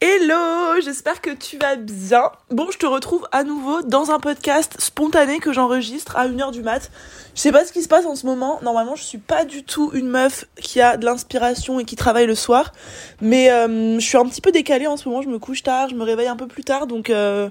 Hello, j'espère que tu vas bien. Bon, je te retrouve à nouveau dans un podcast spontané que j'enregistre à 1h du mat. Je sais pas ce qui se passe en ce moment. Normalement, je suis pas du tout une meuf qui a de l'inspiration et qui travaille le soir. Mais euh, je suis un petit peu décalée en ce moment. Je me couche tard, je me réveille un peu plus tard. Donc, euh...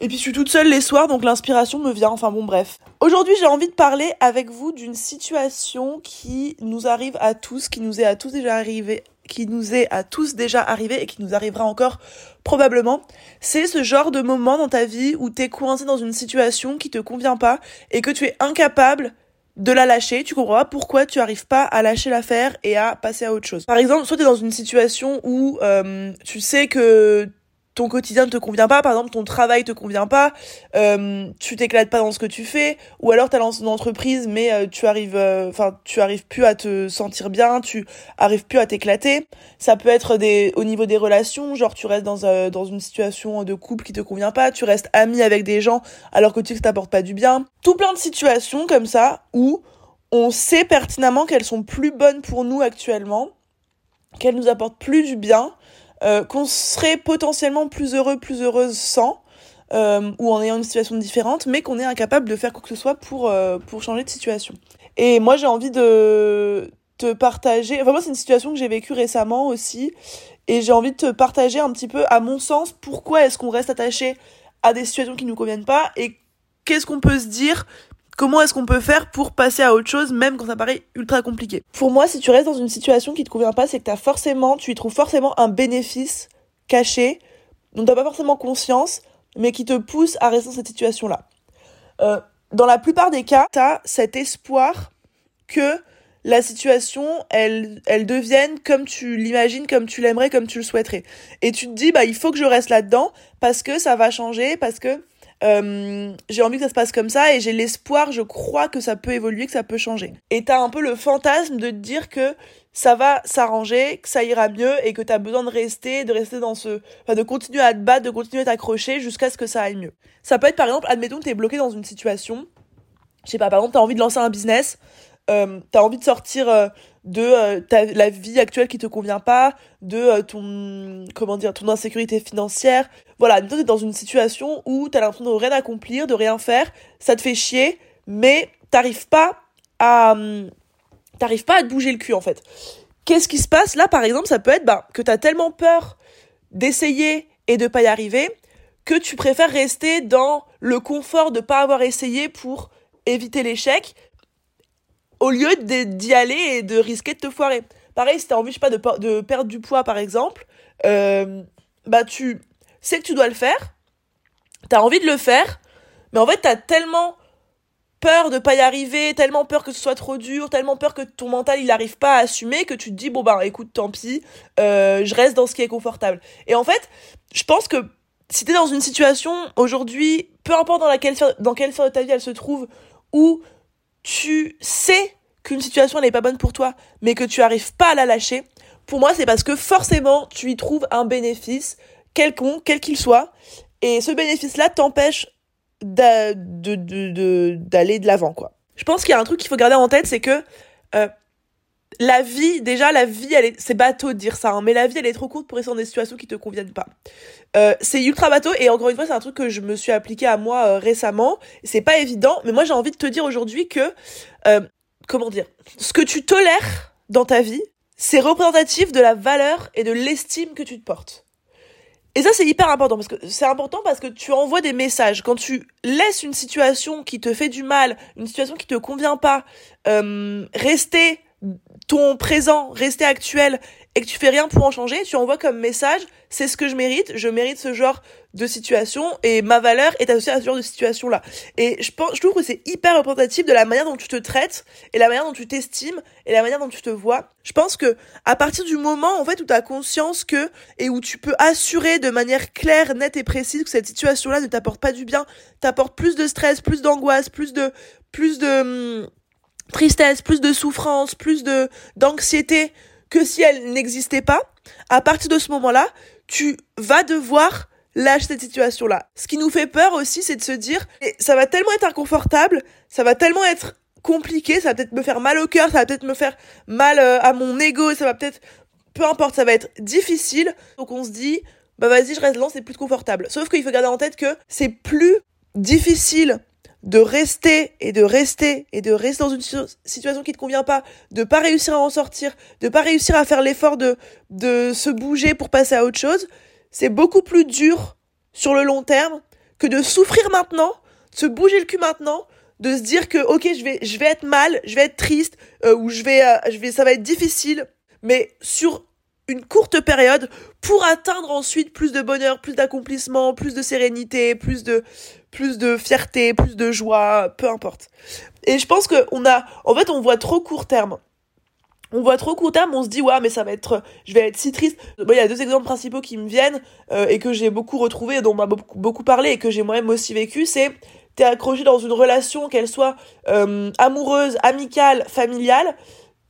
Et puis je suis toute seule les soirs, donc l'inspiration me vient. Enfin bon, bref. Aujourd'hui, j'ai envie de parler avec vous d'une situation qui nous arrive à tous, qui nous est à tous déjà arrivé qui nous est à tous déjà arrivé et qui nous arrivera encore probablement, c'est ce genre de moment dans ta vie où t'es coincé dans une situation qui te convient pas et que tu es incapable de la lâcher, tu comprends pourquoi tu arrives pas à lâcher l'affaire et à passer à autre chose. Par exemple, soit t'es dans une situation où euh, tu sais que ton quotidien ne te convient pas, par exemple ton travail te convient pas, euh, tu t'éclates pas dans ce que tu fais, ou alors tu as lancé une entreprise mais euh, tu arrives, euh, enfin tu arrives plus à te sentir bien, tu arrives plus à t'éclater. Ça peut être des au niveau des relations, genre tu restes dans une situation de couple qui te convient pas, tu restes ami avec des gens alors que tu sais que t'apporte pas du bien. Tout plein de situations comme ça où on sait pertinemment qu'elles sont plus bonnes pour nous actuellement, qu'elles nous apportent plus du bien euh, qu'on serait potentiellement plus heureux, plus heureuse sans, euh, ou en ayant une situation différente, mais qu'on est incapable de faire quoi que ce soit pour, euh, pour changer de situation. Et moi, j'ai envie de te partager, enfin moi, c'est une situation que j'ai vécue récemment aussi, et j'ai envie de te partager un petit peu, à mon sens, pourquoi est-ce qu'on reste attaché à des situations qui nous conviennent pas, et qu'est-ce qu'on peut se dire Comment est-ce qu'on peut faire pour passer à autre chose, même quand ça paraît ultra compliqué? Pour moi, si tu restes dans une situation qui te convient pas, c'est que forcément, tu y trouves forcément un bénéfice caché, dont t'as pas forcément conscience, mais qui te pousse à rester dans cette situation-là. Euh, dans la plupart des cas, t'as cet espoir que la situation, elle, elle devienne comme tu l'imagines, comme tu l'aimerais, comme tu le souhaiterais. Et tu te dis, bah, il faut que je reste là-dedans parce que ça va changer, parce que euh, j'ai envie que ça se passe comme ça et j'ai l'espoir, je crois que ça peut évoluer, que ça peut changer. Et t'as un peu le fantasme de te dire que ça va s'arranger, que ça ira mieux et que t'as besoin de rester, de rester dans ce, enfin de continuer à te battre, de continuer à t'accrocher jusqu'à ce que ça aille mieux. Ça peut être par exemple, admettons que t'es bloqué dans une situation, je sais pas, par exemple t'as envie de lancer un business, euh, t'as envie de sortir euh, de euh, ta, la vie actuelle qui te convient pas, de euh, ton comment dire ton insécurité financière. Voilà, tu es dans une situation où t'as l'impression de rien accomplir, de rien faire, ça te fait chier, mais t'arrives pas à hum, t'arrives pas à te bouger le cul en fait. Qu'est-ce qui se passe? Là par exemple Ça peut être bah, que t'as tellement peur d'essayer et de pas y arriver que tu préfères rester dans le confort de pas avoir essayé pour éviter l'échec au lieu d'y aller et de risquer de te foirer. Pareil, si t'as envie, je sais pas, de, de perdre du poids, par exemple, euh, bah tu sais que tu dois le faire, t'as envie de le faire, mais en fait, t'as tellement peur de pas y arriver, tellement peur que ce soit trop dur, tellement peur que ton mental il arrive pas à assumer que tu te dis bon bah écoute tant pis, euh, je reste dans ce qui est confortable. Et en fait, je pense que si t'es dans une situation aujourd'hui, peu importe dans laquelle dans quelle sphère de ta vie elle se trouve, où tu sais qu'une situation n'est pas bonne pour toi, mais que tu arrives pas à la lâcher, pour moi, c'est parce que forcément, tu y trouves un bénéfice, quelconque, quel qu'il soit, et ce bénéfice-là t'empêche d'aller de, de, de, l'avant, quoi. Je pense qu'il y a un truc qu'il faut garder en tête, c'est que euh, la vie, déjà, la vie, elle est, c'est bateau de dire ça, hein, mais la vie, elle est trop courte pour rester dans des situations qui te conviennent pas. Euh, c'est ultra bateau, et encore une fois, c'est un truc que je me suis appliqué à moi euh, récemment. C'est pas évident, mais moi, j'ai envie de te dire aujourd'hui que, euh, comment dire, ce que tu tolères dans ta vie, c'est représentatif de la valeur et de l'estime que tu te portes. Et ça, c'est hyper important parce que c'est important parce que tu envoies des messages. Quand tu laisses une situation qui te fait du mal, une situation qui te convient pas, euh, rester ton présent, rester actuel et que tu fais rien pour en changer, tu envoies comme message, c'est ce que je mérite, je mérite ce genre de situation et ma valeur est associée à ce genre de situation là. Et je pense, je trouve que c'est hyper représentatif de la manière dont tu te traites et la manière dont tu t'estimes et la manière dont tu te vois. Je pense que à partir du moment en fait où tu as conscience que et où tu peux assurer de manière claire, nette et précise que cette situation là ne t'apporte pas du bien, t'apporte plus de stress, plus d'angoisse, plus de plus de hum, tristesse, plus de souffrance, plus de d'anxiété que si elle n'existait pas, à partir de ce moment-là, tu vas devoir lâcher cette situation-là. Ce qui nous fait peur aussi, c'est de se dire, ça va tellement être inconfortable, ça va tellement être compliqué, ça va peut-être me faire mal au cœur, ça va peut-être me faire mal euh, à mon ego, ça va peut-être peu importe, ça va être difficile. Donc on se dit, bah vas-y, je reste là, c'est plus confortable. Sauf qu'il faut garder en tête que c'est plus difficile de rester et de rester et de rester dans une situation qui te convient pas, de pas réussir à en sortir, de pas réussir à faire l'effort de, de se bouger pour passer à autre chose, c'est beaucoup plus dur sur le long terme que de souffrir maintenant, de se bouger le cul maintenant, de se dire que ok je vais je vais être mal, je vais être triste euh, ou je vais euh, je vais ça va être difficile, mais sur une courte période pour atteindre ensuite plus de bonheur, plus d'accomplissement, plus de sérénité, plus de plus de fierté, plus de joie, peu importe. Et je pense que on a en fait on voit trop court terme. On voit trop court terme, on se dit ouais mais ça va être je vais être si triste. Bon, il y a deux exemples principaux qui me viennent euh, et que j'ai beaucoup retrouvé dont on m'a beaucoup, parlé et que j'ai moi-même aussi vécu, c'est t'es accroché dans une relation qu'elle soit euh, amoureuse, amicale, familiale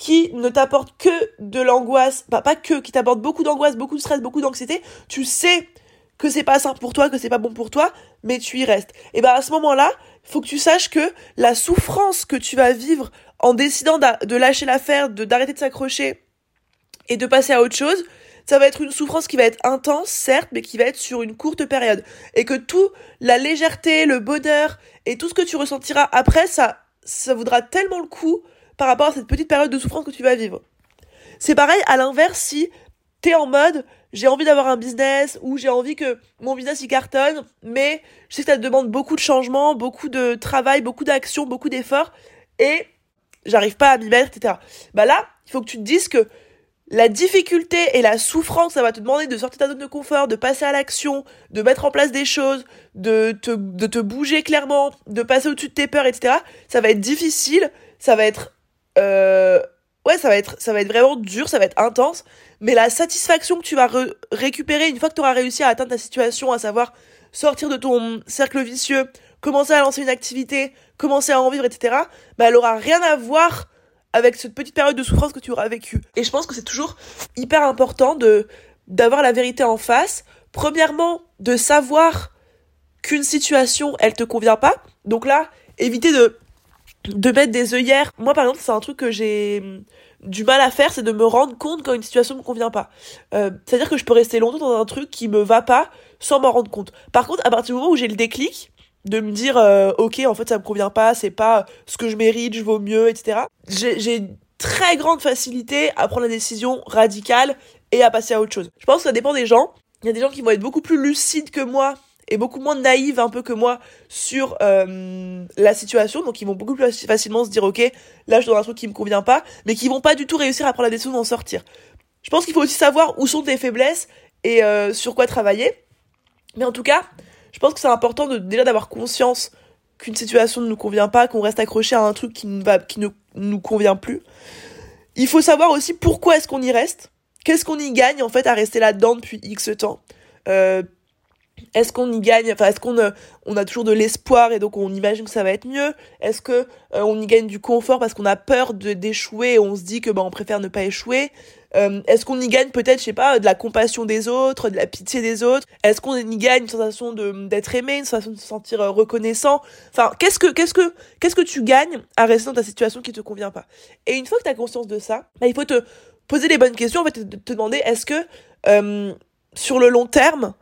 qui ne t'apporte que de l'angoisse, bah, pas que, qui t'apporte beaucoup d'angoisse, beaucoup de stress, beaucoup d'anxiété, tu sais que c'est pas simple pour toi, que c'est pas bon pour toi, mais tu y restes. Et ben à ce moment-là, faut que tu saches que la souffrance que tu vas vivre en décidant de lâcher l'affaire, de d'arrêter de s'accrocher et de passer à autre chose, ça va être une souffrance qui va être intense, certes, mais qui va être sur une courte période. Et que tout, la légèreté, le bonheur et tout ce que tu ressentiras après, ça, ça vaudra tellement le coup par rapport à cette petite période de souffrance que tu vas vivre. C'est pareil à l'inverse si t'es en mode j'ai envie d'avoir un business ou j'ai envie que mon business y cartonne, mais je sais que ça te demande beaucoup de changements, beaucoup de travail, beaucoup d'action, beaucoup d'efforts et j'arrive pas à m'y mettre, etc. Bah là, il faut que tu te dises que la difficulté et la souffrance, ça va te demander de sortir de ta zone de confort, de passer à l'action, de mettre en place des choses, de te, de te bouger clairement, de passer au-dessus de tes peurs, etc. Ça va être difficile, ça va être euh, ouais, ça va être, ça va être vraiment dur, ça va être intense, mais la satisfaction que tu vas récupérer une fois que tu auras réussi à atteindre ta situation, à savoir sortir de ton cercle vicieux, commencer à lancer une activité, commencer à en vivre, etc., bah, elle aura rien à voir avec cette petite période de souffrance que tu auras vécue. Et je pense que c'est toujours hyper important de, d'avoir la vérité en face. Premièrement, de savoir qu'une situation, elle te convient pas. Donc là, éviter de de mettre des œillères. Moi, par exemple, c'est un truc que j'ai hum, du mal à faire, c'est de me rendre compte quand une situation me convient pas. Euh, C'est-à-dire que je peux rester longtemps dans un truc qui me va pas sans m'en rendre compte. Par contre, à partir du moment où j'ai le déclic, de me dire euh, ok en fait ça me convient pas c'est pas ce que je mérite je vaux mieux etc j'ai très grande facilité à prendre la décision radicale et à passer à autre chose je pense que ça dépend des gens il y a des gens qui vont être beaucoup plus lucides que moi beaucoup moins naïve un peu que moi sur euh, la situation, donc ils vont beaucoup plus facilement se dire ok, là je dans un truc qui me convient pas, mais qui vont pas du tout réussir à prendre la décision d'en sortir. Je pense qu'il faut aussi savoir où sont tes faiblesses et euh, sur quoi travailler. Mais en tout cas, je pense que c'est important de déjà d'avoir conscience qu'une situation ne nous convient pas, qu'on reste accroché à un truc qui ne va, qui ne nous convient plus. Il faut savoir aussi pourquoi est-ce qu'on y reste, qu'est-ce qu'on y gagne en fait à rester là-dedans depuis X temps? Euh, est-ce qu'on y gagne enfin est-ce qu'on euh, a toujours de l'espoir et donc on imagine que ça va être mieux? Est-ce que euh, on y gagne du confort parce qu'on a peur d'échouer et on se dit que bah on préfère ne pas échouer? Euh, est-ce qu'on y gagne peut-être je sais pas de la compassion des autres de la pitié des autres? Est-ce qu'on y gagne une sensation d'être aimé une sensation de se sentir reconnaissant? Enfin qu'est-ce que tu gagnes à rester dans ta situation qui te convient pas? Et une fois que tu as conscience de ça bah, il faut te poser les bonnes questions en fait te demander est-ce que sur le long terme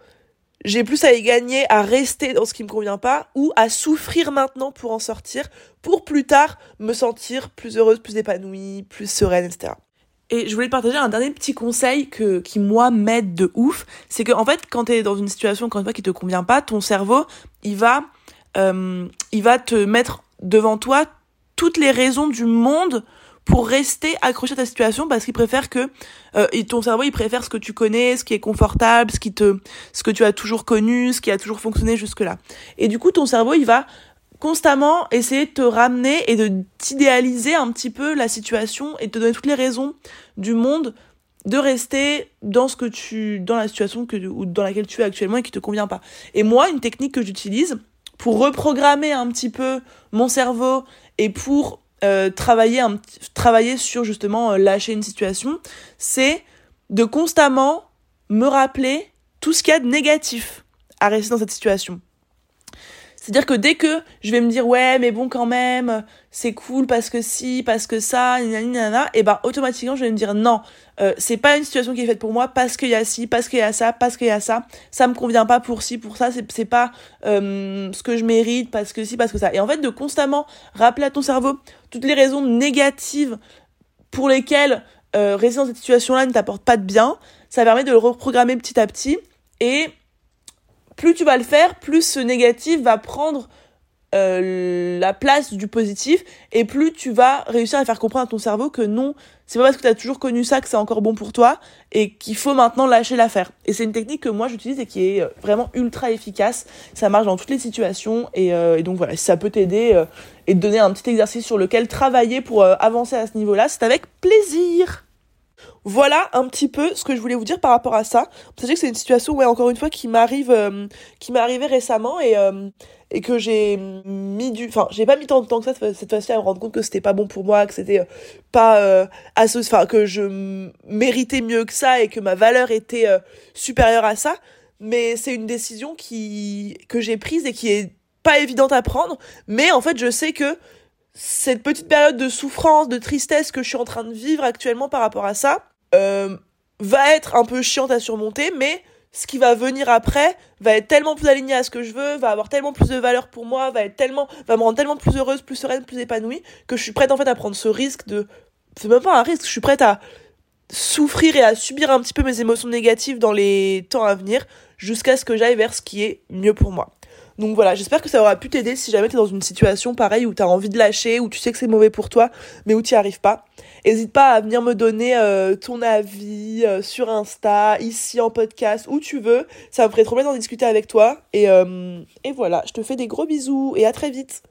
j'ai plus à y gagner à rester dans ce qui me convient pas ou à souffrir maintenant pour en sortir, pour plus tard me sentir plus heureuse, plus épanouie, plus sereine, etc. Et je voulais partager un dernier petit conseil que, qui moi m'aide de ouf, c'est que en fait quand t'es dans une situation encore une qui te convient pas, ton cerveau il va euh, il va te mettre devant toi toutes les raisons du monde pour rester accroché à ta situation parce qu'il préfère que euh, ton cerveau il préfère ce que tu connais, ce qui est confortable, ce qui te ce que tu as toujours connu, ce qui a toujours fonctionné jusque là. Et du coup ton cerveau il va constamment essayer de te ramener et de t'idéaliser un petit peu la situation et de te donner toutes les raisons du monde de rester dans ce que tu dans la situation que ou dans laquelle tu es actuellement et qui te convient pas. Et moi une technique que j'utilise pour reprogrammer un petit peu mon cerveau et pour euh, travailler, un, travailler sur justement euh, lâcher une situation, c'est de constamment me rappeler tout ce qu'il y a de négatif à rester dans cette situation. C'est-à-dire que dès que je vais me dire ouais mais bon quand même c'est cool parce que si parce que ça nanana et ben automatiquement je vais me dire non euh, c'est pas une situation qui est faite pour moi parce qu'il y a ci parce qu'il y a ça parce qu'il y a ça. Ça me convient pas pour ci pour ça c'est c'est pas euh, ce que je mérite parce que si parce que ça. Et en fait de constamment rappeler à ton cerveau toutes les raisons négatives pour lesquelles euh, rester dans cette situation là ne t'apporte pas de bien ça permet de le reprogrammer petit à petit et plus tu vas le faire, plus ce négatif va prendre euh, la place du positif et plus tu vas réussir à faire comprendre à ton cerveau que non, c'est pas parce que tu as toujours connu ça que c'est encore bon pour toi et qu'il faut maintenant lâcher l'affaire. Et c'est une technique que moi j'utilise et qui est euh, vraiment ultra efficace. Ça marche dans toutes les situations et, euh, et donc voilà, si ça peut t'aider et te donner un petit exercice sur lequel travailler pour avancer à ce niveau-là, c'est avec plaisir. Voilà un petit peu ce que je voulais vous dire par rapport à ça. Sachez que c'est une situation, ouais, encore une fois, qui m'arrive, euh, qui m'est arrivée récemment et euh, et que j'ai mis du, enfin, j'ai pas mis tant de temps que ça cette fois-ci à me rendre compte que c'était pas bon pour moi, que c'était euh, pas associé, enfin, que je méritais mieux que ça et que ma valeur était supérieure à ça. Mais c'est une décision qui que j'ai prise et qui est pas évidente à prendre. Mais en fait, je sais que cette petite période de souffrance, de tristesse que je suis en train de vivre actuellement par rapport à ça, euh, va être un peu chiante à surmonter, mais ce qui va venir après va être tellement plus aligné à ce que je veux, va avoir tellement plus de valeur pour moi, va être tellement, va me rendre tellement plus heureuse, plus sereine, plus épanouie, que je suis prête en fait à prendre ce risque de, c'est même pas un risque, je suis prête à souffrir et à subir un petit peu mes émotions négatives dans les temps à venir, jusqu'à ce que j'aille vers ce qui est mieux pour moi. Donc voilà, j'espère que ça aura pu t'aider si jamais t'es dans une situation pareille où t'as envie de lâcher, où tu sais que c'est mauvais pour toi, mais où t'y arrives pas. N'hésite pas à venir me donner euh, ton avis euh, sur Insta, ici en podcast, où tu veux. Ça me ferait trop bien d'en discuter avec toi. Euh, et voilà, je te fais des gros bisous et à très vite.